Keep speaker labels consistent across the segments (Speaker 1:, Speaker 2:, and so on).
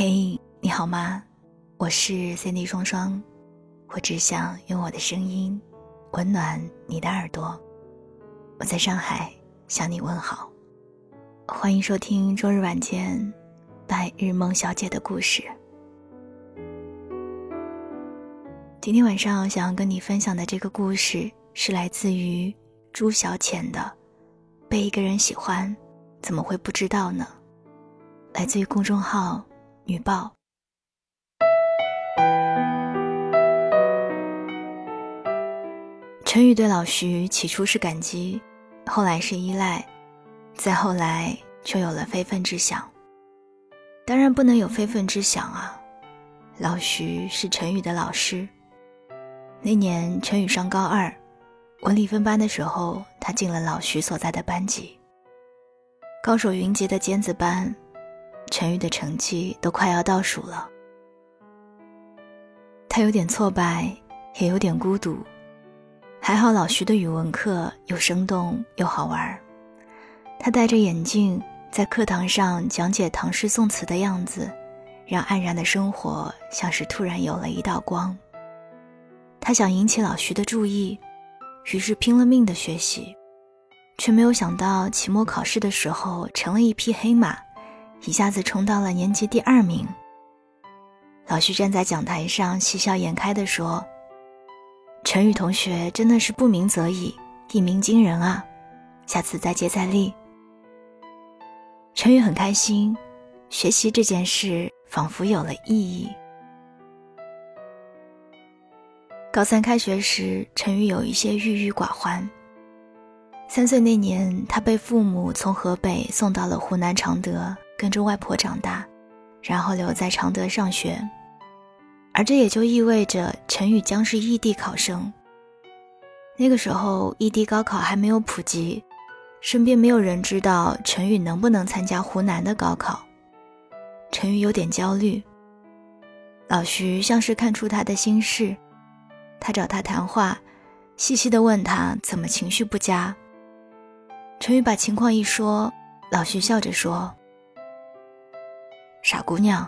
Speaker 1: 嘿，你好吗？我是 Cindy 双双，我只想用我的声音温暖你的耳朵。我在上海向你问好，欢迎收听周日晚间白日梦小姐的故事。今天晚上想要跟你分享的这个故事是来自于朱小浅的《被一个人喜欢，怎么会不知道呢》。来自于公众号。女报。陈宇对老徐起初是感激，后来是依赖，再后来就有了非分之想。当然不能有非分之想啊！老徐是陈宇的老师。那年陈宇上高二，文理分班的时候，他进了老徐所在的班级。高手云集的尖子班。陈宇的成绩都快要倒数了，他有点挫败，也有点孤独。还好老徐的语文课又生动又好玩他戴着眼镜在课堂上讲解唐诗宋词的样子，让黯然的生活像是突然有了一道光。他想引起老徐的注意，于是拼了命的学习，却没有想到期末考试的时候成了一匹黑马。一下子冲到了年级第二名。老徐站在讲台上，喜笑颜开地说：“陈宇同学真的是不鸣则已，一鸣惊人啊！下次再接再厉。”陈宇很开心，学习这件事仿佛有了意义。高三开学时，陈宇有一些郁郁寡欢。三岁那年，他被父母从河北送到了湖南常德。跟着外婆长大，然后留在常德上学，而这也就意味着陈宇将是异地考生。那个时候，异地高考还没有普及，身边没有人知道陈宇能不能参加湖南的高考。陈宇有点焦虑。老徐像是看出他的心事，他找他谈话，细细的问他怎么情绪不佳。陈宇把情况一说，老徐笑着说。傻姑娘，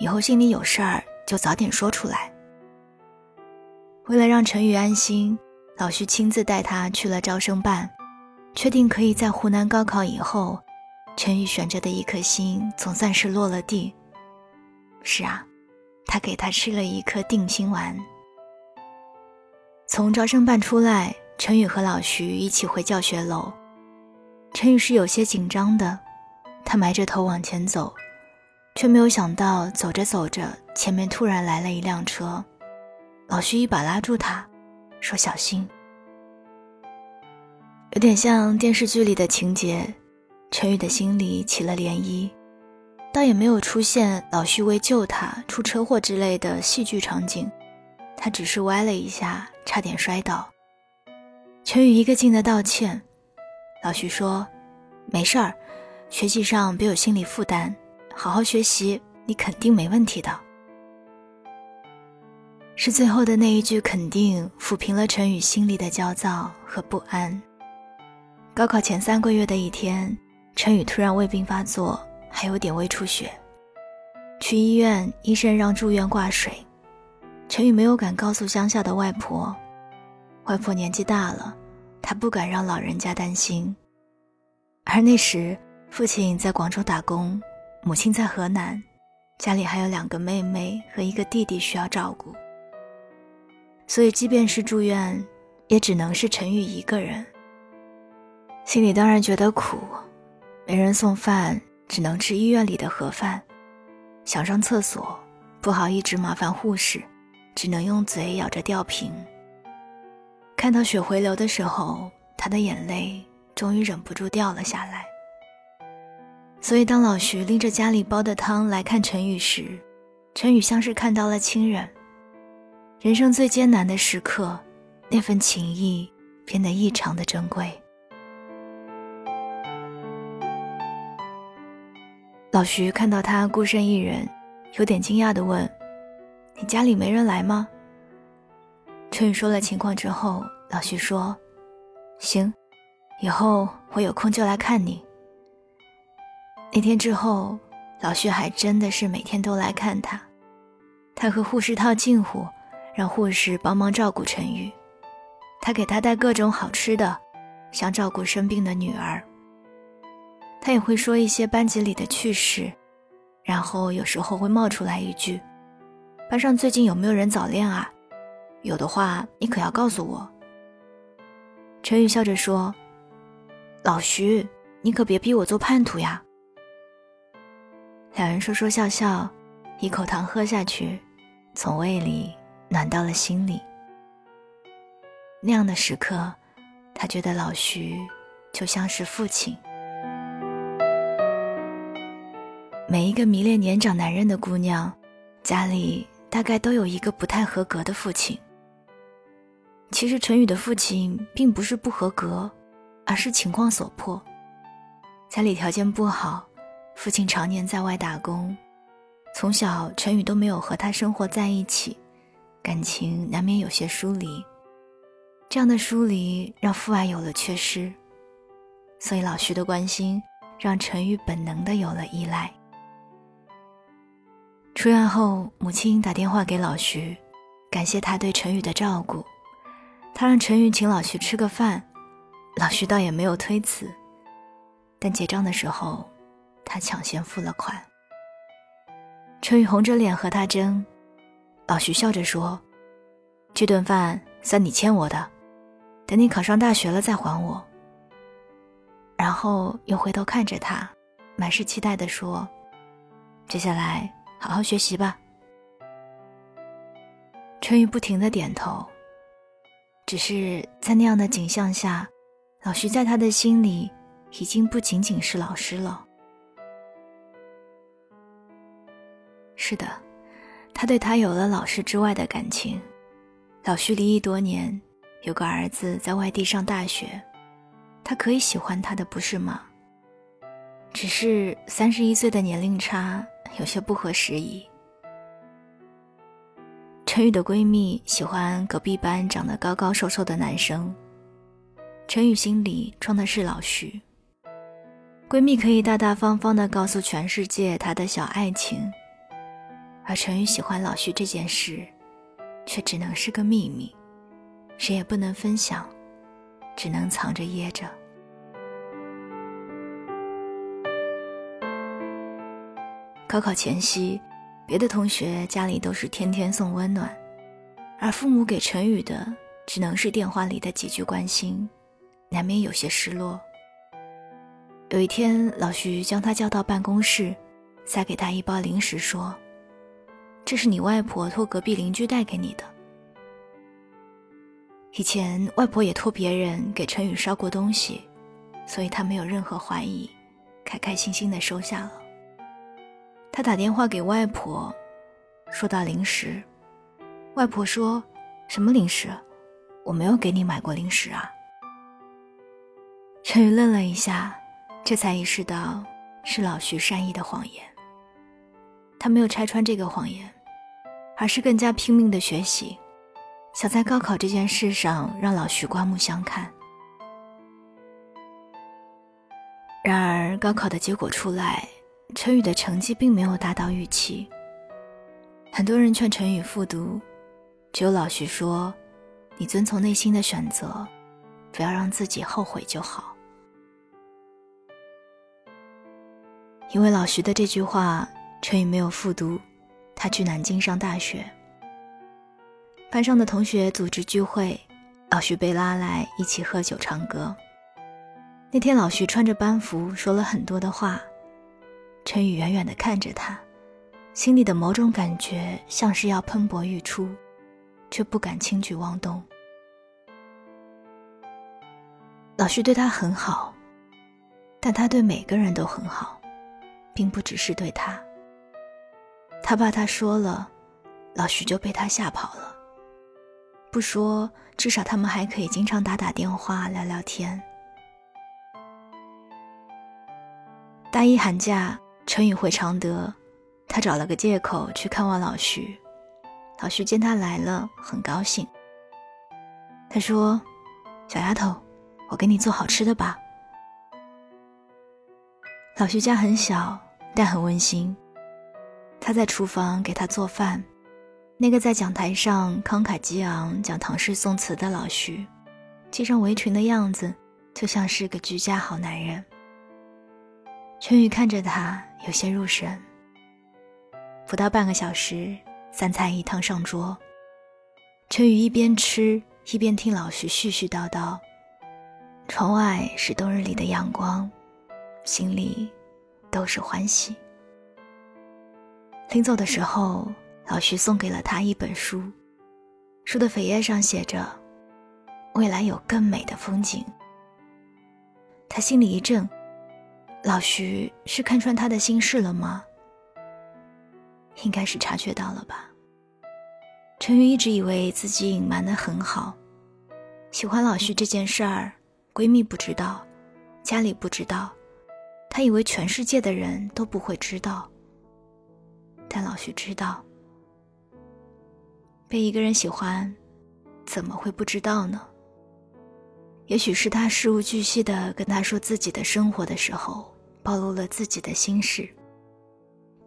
Speaker 1: 以后心里有事儿就早点说出来。为了让陈宇安心，老徐亲自带他去了招生办，确定可以在湖南高考以后，陈宇悬着的一颗心总算是落了地。是啊，他给他吃了一颗定心丸。从招生办出来，陈宇和老徐一起回教学楼。陈宇是有些紧张的，他埋着头往前走。却没有想到，走着走着，前面突然来了一辆车，老徐一把拉住他，说：“小心。”有点像电视剧里的情节，陈宇的心里起了涟漪，倒也没有出现老徐为救他出车祸之类的戏剧场景，他只是歪了一下，差点摔倒。陈宇一个劲的道歉，老徐说：“没事儿，学习上别有心理负担。”好好学习，你肯定没问题的。是最后的那一句肯定抚平了陈宇心里的焦躁和不安。高考前三个月的一天，陈宇突然胃病发作，还有点胃出血。去医院，医生让住院挂水。陈宇没有敢告诉乡下的外婆，外婆年纪大了，他不敢让老人家担心。而那时，父亲在广州打工。母亲在河南，家里还有两个妹妹和一个弟弟需要照顾，所以即便是住院，也只能是陈宇一个人。心里当然觉得苦，没人送饭，只能吃医院里的盒饭。想上厕所，不好一直麻烦护士，只能用嘴咬着吊瓶。看到血回流的时候，他的眼泪终于忍不住掉了下来。所以，当老徐拎着家里煲的汤来看陈宇时，陈宇像是看到了亲人。人生最艰难的时刻，那份情谊变得异常的珍贵。老徐看到他孤身一人，有点惊讶的问：“你家里没人来吗？”陈宇说了情况之后，老徐说：“行，以后我有空就来看你。”那天之后，老徐还真的是每天都来看他。他和护士套近乎，让护士帮忙照顾陈宇。他给他带各种好吃的，像照顾生病的女儿。他也会说一些班级里的趣事，然后有时候会冒出来一句：“班上最近有没有人早恋啊？有的话，你可要告诉我。”陈宇笑着说：“老徐，你可别逼我做叛徒呀。”两人说说笑笑，一口糖喝下去，从胃里暖到了心里。那样的时刻，他觉得老徐就像是父亲。每一个迷恋年长男人的姑娘，家里大概都有一个不太合格的父亲。其实陈宇的父亲并不是不合格，而是情况所迫，家里条件不好。父亲常年在外打工，从小陈宇都没有和他生活在一起，感情难免有些疏离。这样的疏离让父爱有了缺失，所以老徐的关心让陈宇本能的有了依赖。出院后，母亲打电话给老徐，感谢他对陈宇的照顾，他让陈宇请老徐吃个饭，老徐倒也没有推辞，但结账的时候。他抢先付了款。陈宇红着脸和他争，老徐笑着说：“这顿饭算你欠我的，等你考上大学了再还我。”然后又回头看着他，满是期待地说：“接下来好好学习吧。”陈宇不停的点头。只是在那样的景象下，老徐在他的心里已经不仅仅是老师了。是的，他对他有了老师之外的感情。老徐离异多年，有个儿子在外地上大学，他可以喜欢他的，不是吗？只是三十一岁的年龄差有些不合时宜。陈宇的闺蜜喜欢隔壁班长得高高瘦瘦的男生，陈宇心里装的是老徐。闺蜜可以大大方方的告诉全世界她的小爱情。而陈宇喜欢老徐这件事，却只能是个秘密，谁也不能分享，只能藏着掖着。高考前夕，别的同学家里都是天天送温暖，而父母给陈宇的只能是电话里的几句关心，难免有些失落。有一天，老徐将他叫到办公室，塞给他一包零食，说。这是你外婆托隔壁邻居带给你的。以前外婆也托别人给陈宇捎过东西，所以他没有任何怀疑，开开心心的收下了。他打电话给外婆，说到零食，外婆说：“什么零食？我没有给你买过零食啊。”陈宇愣了一下，这才意识到是老徐善意的谎言。他没有拆穿这个谎言，而是更加拼命的学习，想在高考这件事上让老徐刮目相看。然而，高考的结果出来，陈宇的成绩并没有达到预期。很多人劝陈宇复读，只有老徐说：“你遵从内心的选择，不要让自己后悔就好。”因为老徐的这句话。陈宇没有复读，他去南京上大学。班上的同学组织聚会，老徐被拉来一起喝酒唱歌。那天老徐穿着班服说了很多的话，陈宇远远地看着他，心里的某种感觉像是要喷薄欲出，却不敢轻举妄动。老徐对他很好，但他对每个人都很好，并不只是对他。他怕他说了，老徐就被他吓跑了。不说，至少他们还可以经常打打电话聊聊天。大一寒假，陈宇回常德，他找了个借口去看望老徐。老徐见他来了，很高兴。他说：“小丫头，我给你做好吃的吧。”老徐家很小。但很温馨。他在厨房给他做饭，那个在讲台上慷慨激昂讲唐诗宋词的老徐，系上围裙的样子就像是个居家好男人。陈宇看着他，有些入神。不到半个小时，三菜一汤上桌。陈宇一边吃一边听老徐絮絮叨叨。窗外是冬日里的阳光，心里都是欢喜。临走的时候，老徐送给了他一本书，书的扉页上写着：“未来有更美的风景。”他心里一震，老徐是看穿他的心事了吗？应该是察觉到了吧。陈宇一直以为自己隐瞒的很好，喜欢老徐这件事儿。闺蜜不知道，家里不知道，她以为全世界的人都不会知道。但老徐知道，被一个人喜欢，怎么会不知道呢？也许是他事无巨细的跟他说自己的生活的时候，暴露了自己的心事；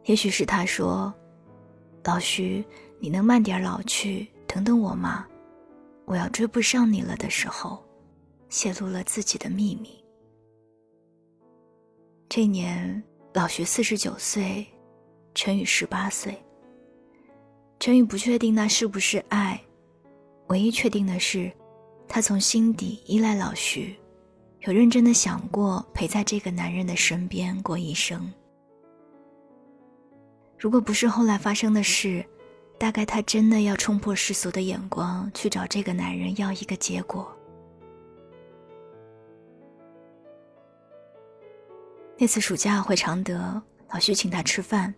Speaker 1: 也许是他说：“老徐，你能慢点老去，等等我吗？我要追不上你了”的时候。泄露了自己的秘密。这年，老徐四十九岁，陈宇十八岁。陈宇不确定那是不是爱，唯一确定的是，他从心底依赖老徐，有认真的想过陪在这个男人的身边过一生。如果不是后来发生的事，大概他真的要冲破世俗的眼光去找这个男人要一个结果。那次暑假回常德，老徐请他吃饭。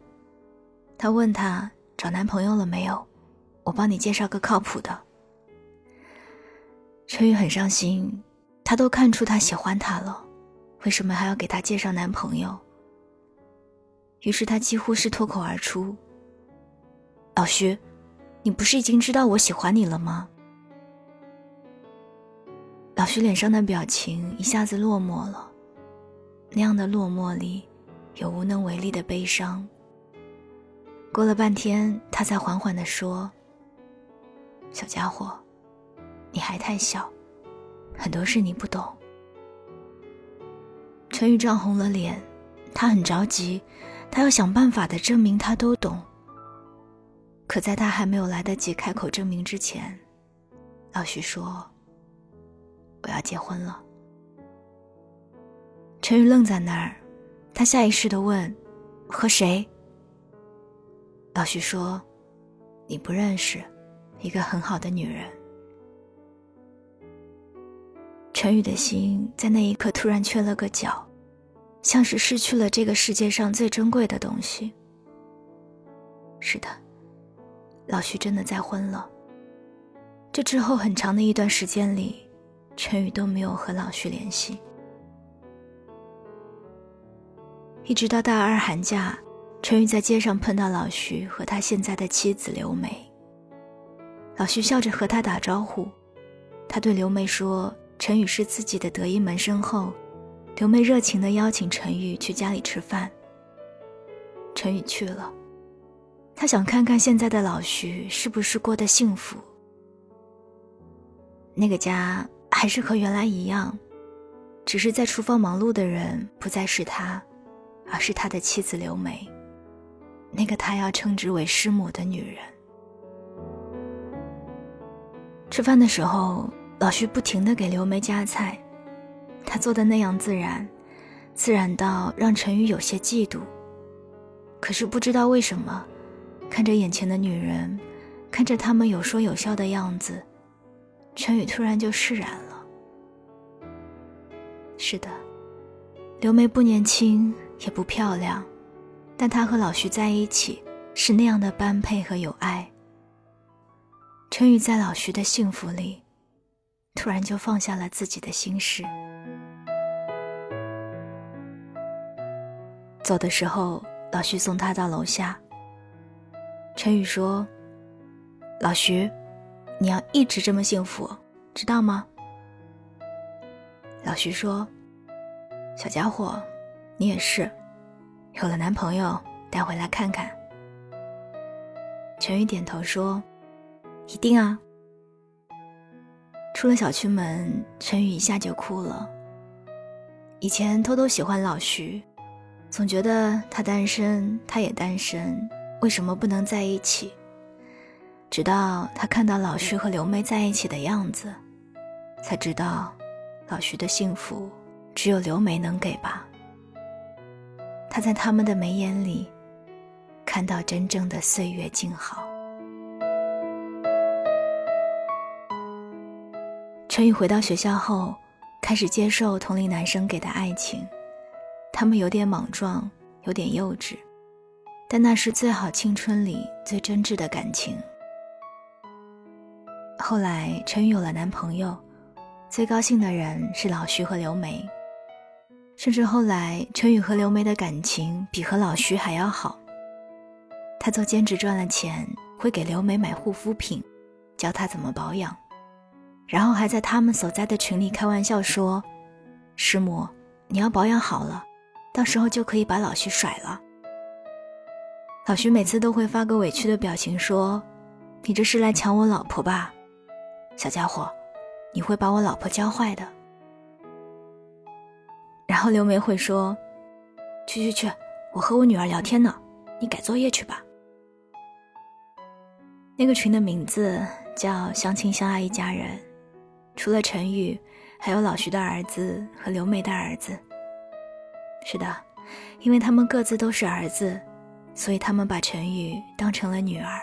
Speaker 1: 他问他找男朋友了没有，我帮你介绍个靠谱的。陈宇很伤心，他都看出他喜欢他了，为什么还要给他介绍男朋友？于是他几乎是脱口而出：“老徐，你不是已经知道我喜欢你了吗？”老徐脸上的表情一下子落寞了。那样的落寞里，有无能为力的悲伤。过了半天，他才缓缓地说：“小家伙，你还太小，很多事你不懂。”陈宇涨红了脸，他很着急，他要想办法的证明他都懂。可在他还没有来得及开口证明之前，老徐说：“我要结婚了。”陈宇愣在那儿，他下意识的问：“和谁？”老徐说：“你不认识，一个很好的女人。”陈宇的心在那一刻突然缺了个角，像是失去了这个世界上最珍贵的东西。是的，老徐真的再婚了。这之后很长的一段时间里，陈宇都没有和老徐联系。一直到大二寒假，陈宇在街上碰到老徐和他现在的妻子刘梅。老徐笑着和他打招呼，他对刘梅说：“陈宇是自己的得意门生后。”刘梅热情地邀请陈宇去家里吃饭。陈宇去了，他想看看现在的老徐是不是过得幸福。那个家还是和原来一样，只是在厨房忙碌的人不再是他。而是他的妻子刘梅，那个他要称之为师母的女人。吃饭的时候，老徐不停的给刘梅夹菜，他做的那样自然，自然到让陈宇有些嫉妒。可是不知道为什么，看着眼前的女人，看着他们有说有笑的样子，陈宇突然就释然了。是的，刘梅不年轻。也不漂亮，但他和老徐在一起是那样的般配和有爱。陈宇在老徐的幸福里，突然就放下了自己的心事。走的时候，老徐送他到楼下。陈宇说：“老徐，你要一直这么幸福，知道吗？”老徐说：“小家伙。”你也是，有了男朋友带回来看看。陈宇点头说：“一定啊。”出了小区门，陈宇一下就哭了。以前偷偷喜欢老徐，总觉得他单身，他也单身，为什么不能在一起？直到他看到老徐和刘梅在一起的样子，才知道，老徐的幸福只有刘梅能给吧。他在他们的眉眼里，看到真正的岁月静好。陈宇回到学校后。开始接受同龄男生给的爱情，他们有点莽撞，有点幼稚，但那是最好青春里最真挚的感情。后来陈宇有了男朋友，最高兴的人是老徐和刘梅，甚至后来陈宇和刘梅的感情比和老徐还要好。他做兼职赚了钱，会给刘梅买护肤品，教她怎么保养。然后还在他们所在的群里开玩笑说：“师母，你要保养好了，到时候就可以把老徐甩了。”老徐每次都会发个委屈的表情说：“你这是来抢我老婆吧，小家伙，你会把我老婆教坏的。”然后刘梅会说：“去去去，我和我女儿聊天呢，你改作业去吧。”那个群的名字叫“相亲相爱一家人”。除了陈宇，还有老徐的儿子和刘梅的儿子。是的，因为他们各自都是儿子，所以他们把陈宇当成了女儿。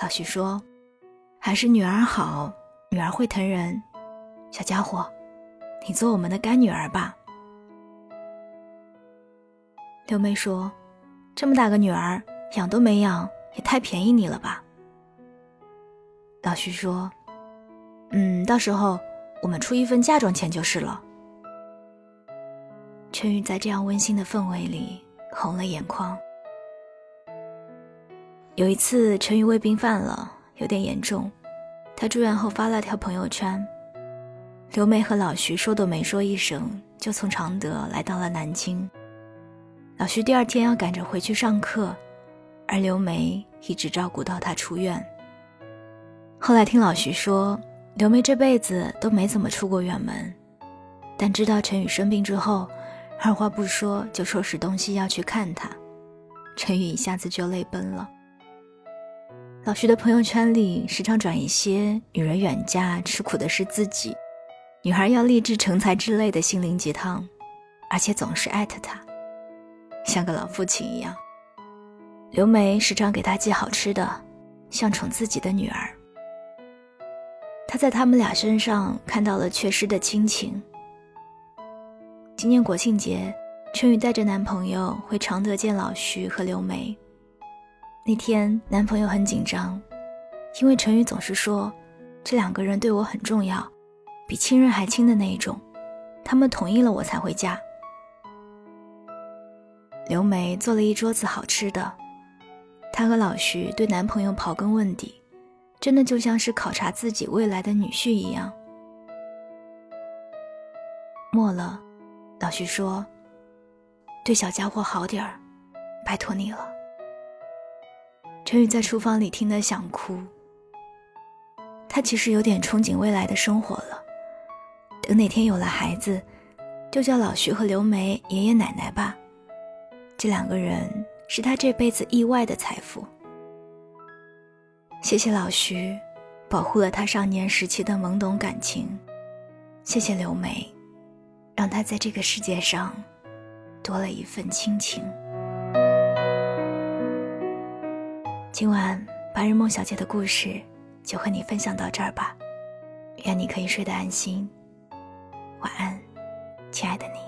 Speaker 1: 老徐说：“还是女儿好，女儿会疼人。小家伙，你做我们的干女儿吧。”刘梅说：“这么大个女儿，养都没养，也太便宜你了吧。”老徐说。嗯，到时候我们出一份嫁妆钱就是了。陈宇在这样温馨的氛围里红了眼眶。有一次，陈宇胃病犯了，有点严重，他住院后发了条朋友圈。刘梅和老徐说都没说一声，就从常德来到了南京。老徐第二天要赶着回去上课，而刘梅一直照顾到他出院。后来听老徐说。刘梅这辈子都没怎么出过远门，但知道陈宇生病之后，二话不说就收拾东西要去看他。陈宇一下子就泪奔了。老徐的朋友圈里时常转一些“女人远嫁吃苦的是自己”，“女孩要立志成才”之类的心灵鸡汤，而且总是艾特他，像个老父亲一样。刘梅时常给他寄好吃的，像宠自己的女儿。他在他们俩身上看到了缺失的亲情。今年国庆节，春雨带着男朋友回常德见老徐和刘梅。那天，男朋友很紧张，因为陈宇总是说，这两个人对我很重要，比亲人还亲的那一种。他们同意了我才回家。刘梅做了一桌子好吃的，她和老徐对男朋友刨根问底。真的就像是考察自己未来的女婿一样。末了，老徐说：“对小家伙好点儿，拜托你了。”陈宇在厨房里听得想哭。他其实有点憧憬未来的生活了。等哪天有了孩子，就叫老徐和刘梅爷爷奶奶吧。这两个人是他这辈子意外的财富。谢谢老徐，保护了他少年时期的懵懂感情。谢谢刘梅，让他在这个世界上多了一份亲情。今晚白日梦小姐的故事就和你分享到这儿吧，愿你可以睡得安心，晚安，亲爱的你。